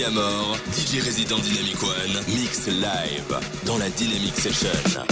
Niamor, DJ résident Dynamic One, mix live dans la Dynamic Session.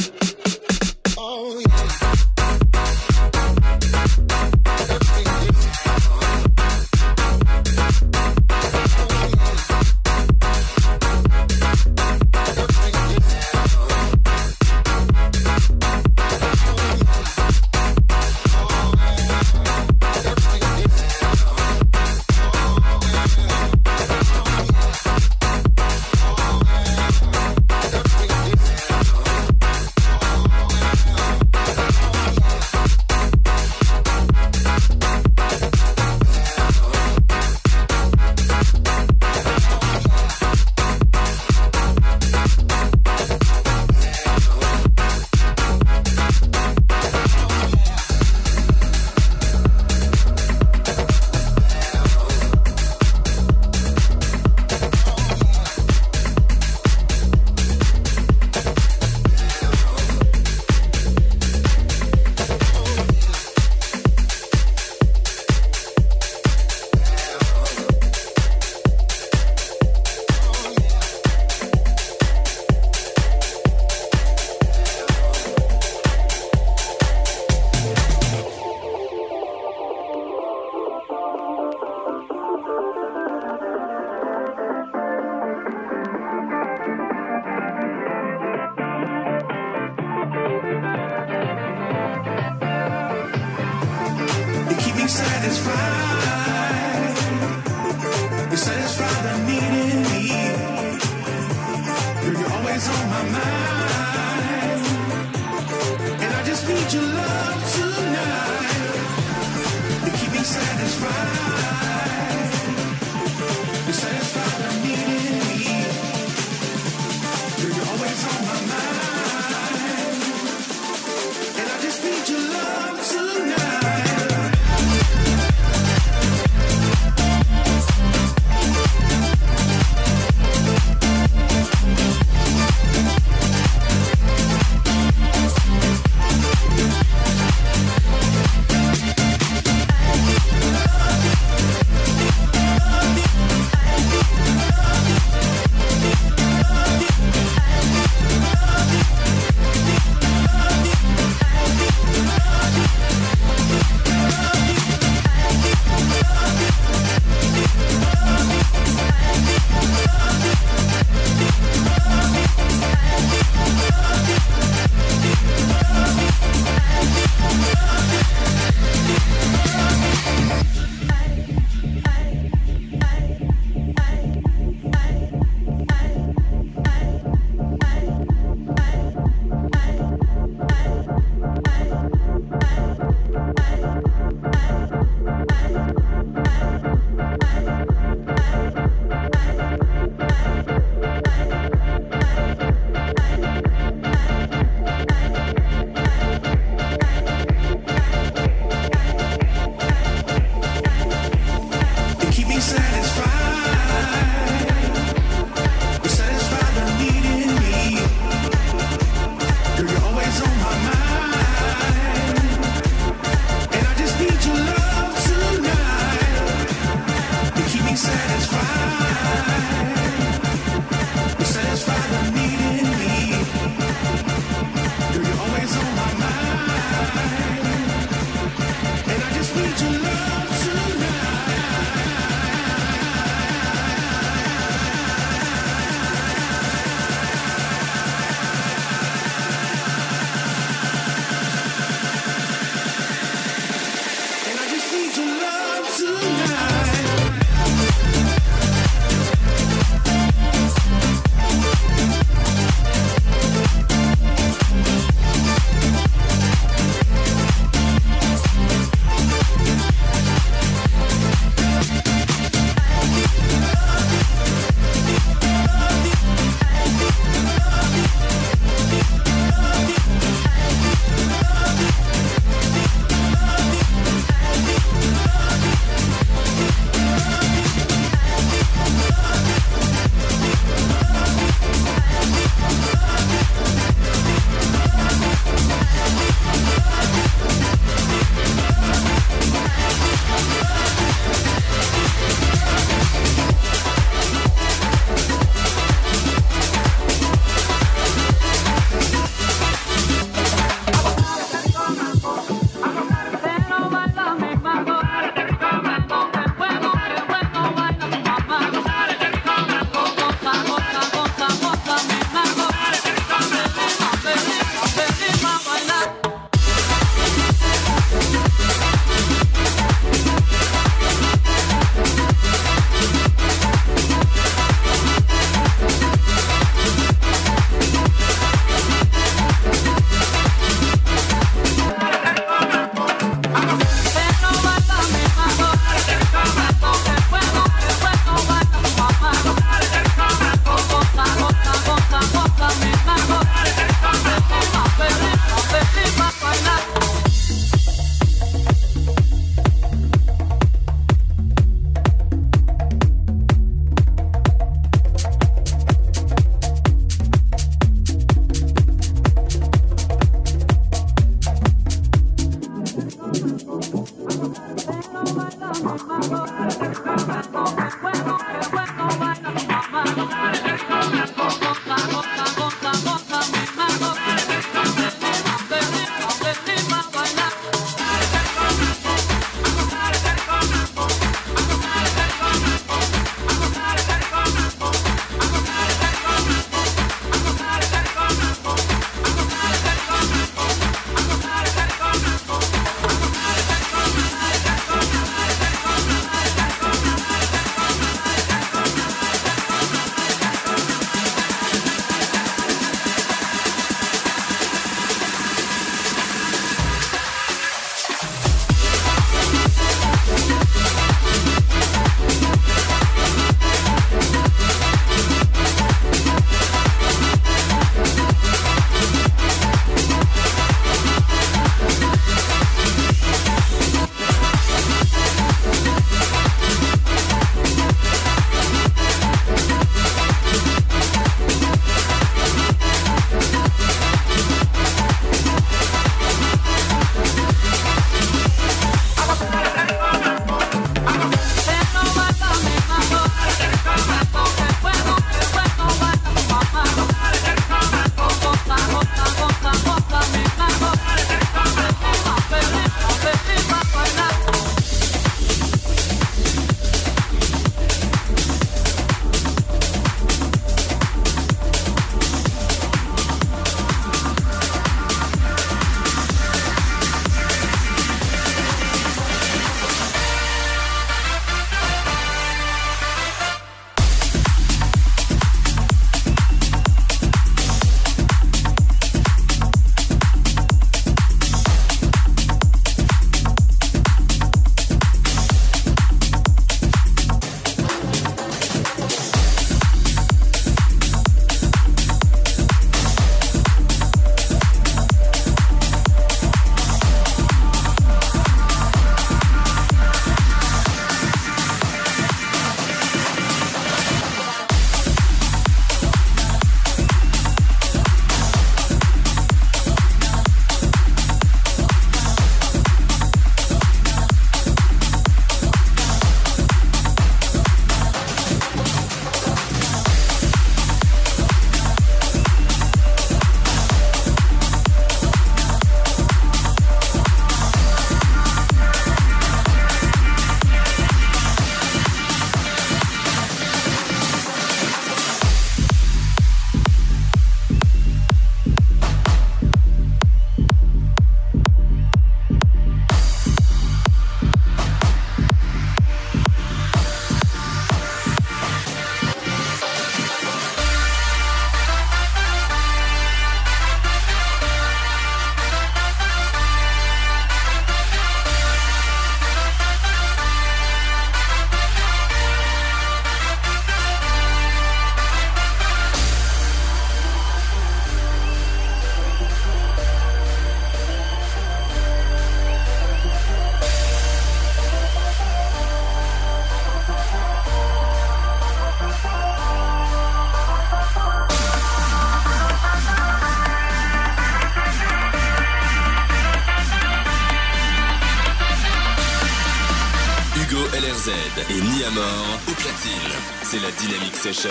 Z et Niamor au platine. C'est la Dynamic Session.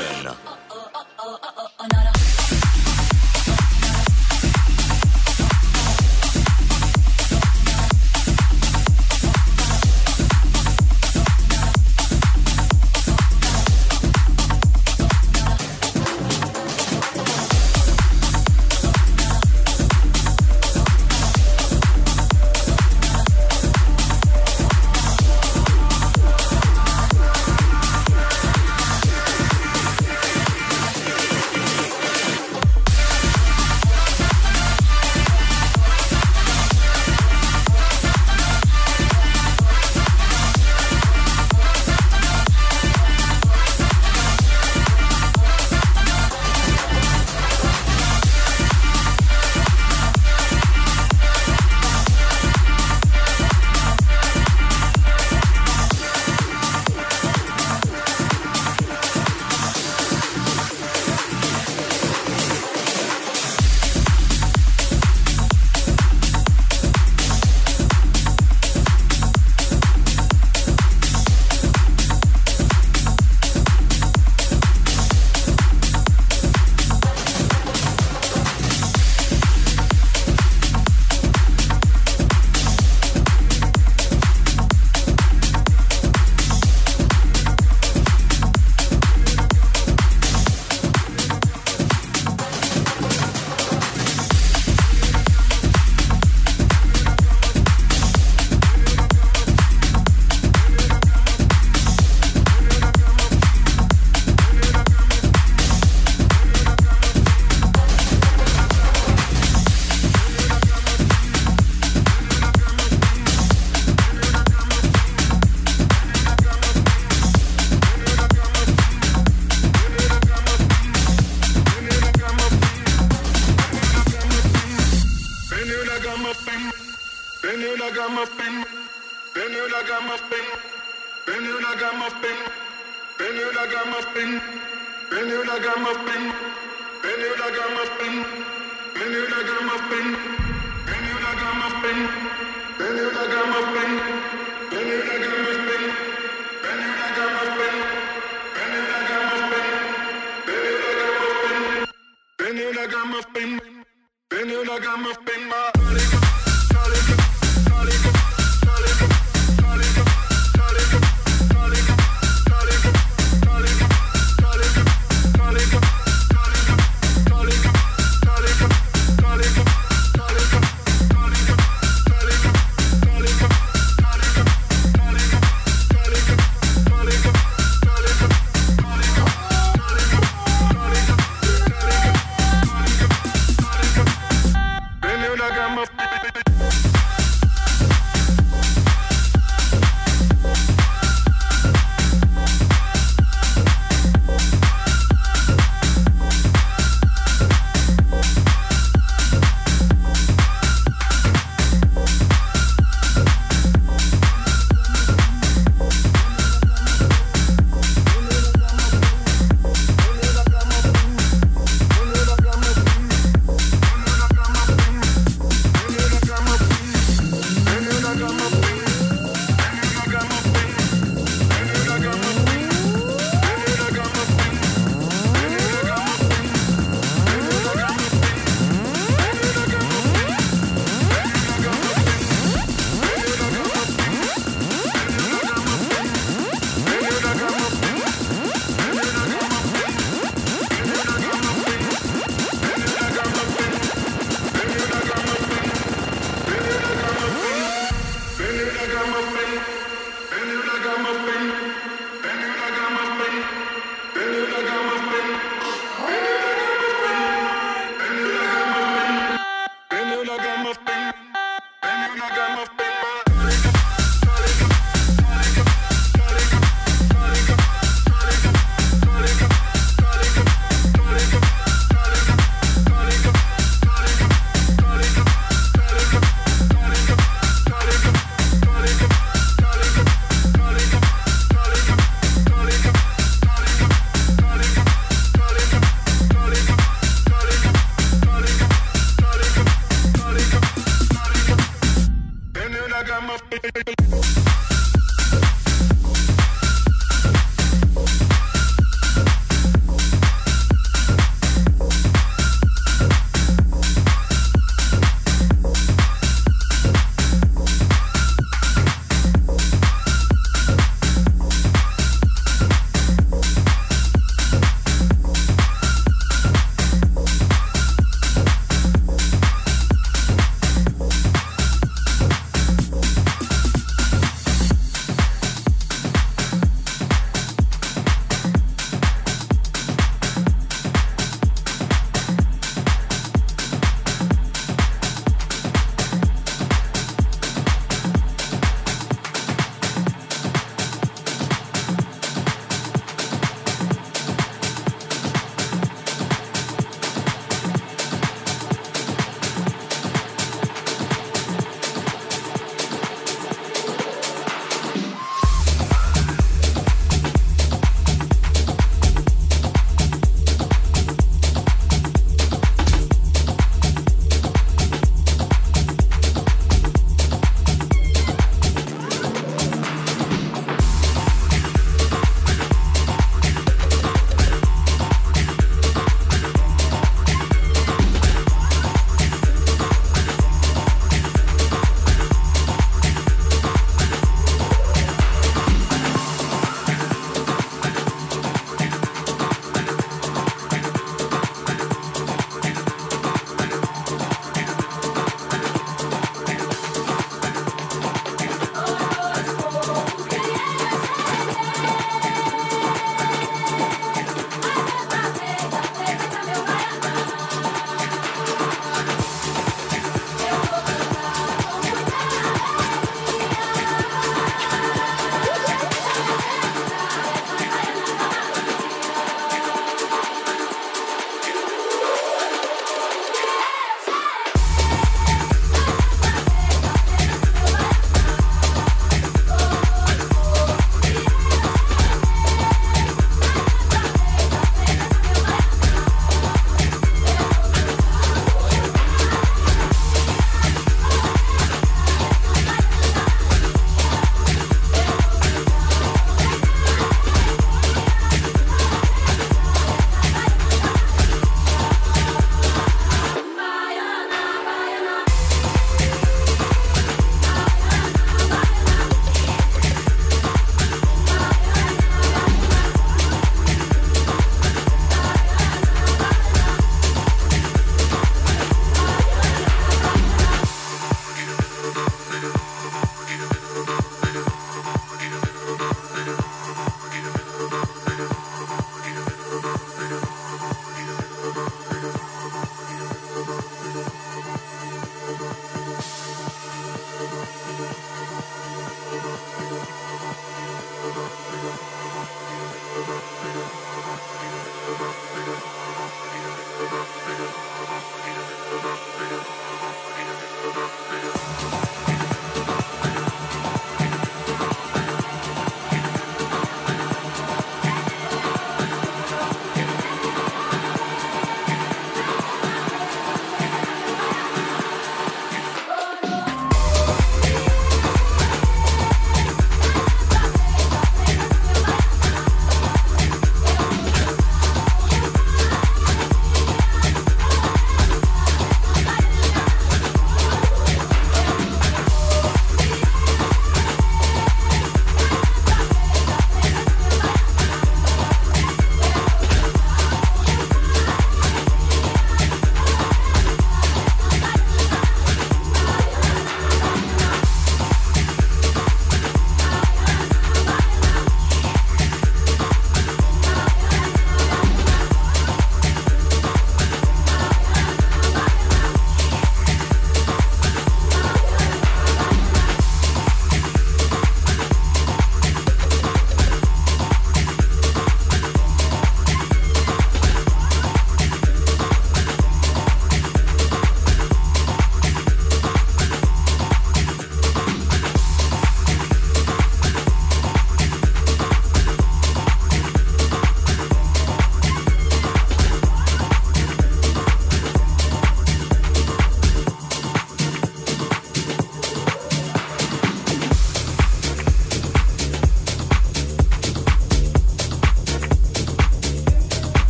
Been you like I'm up in my body.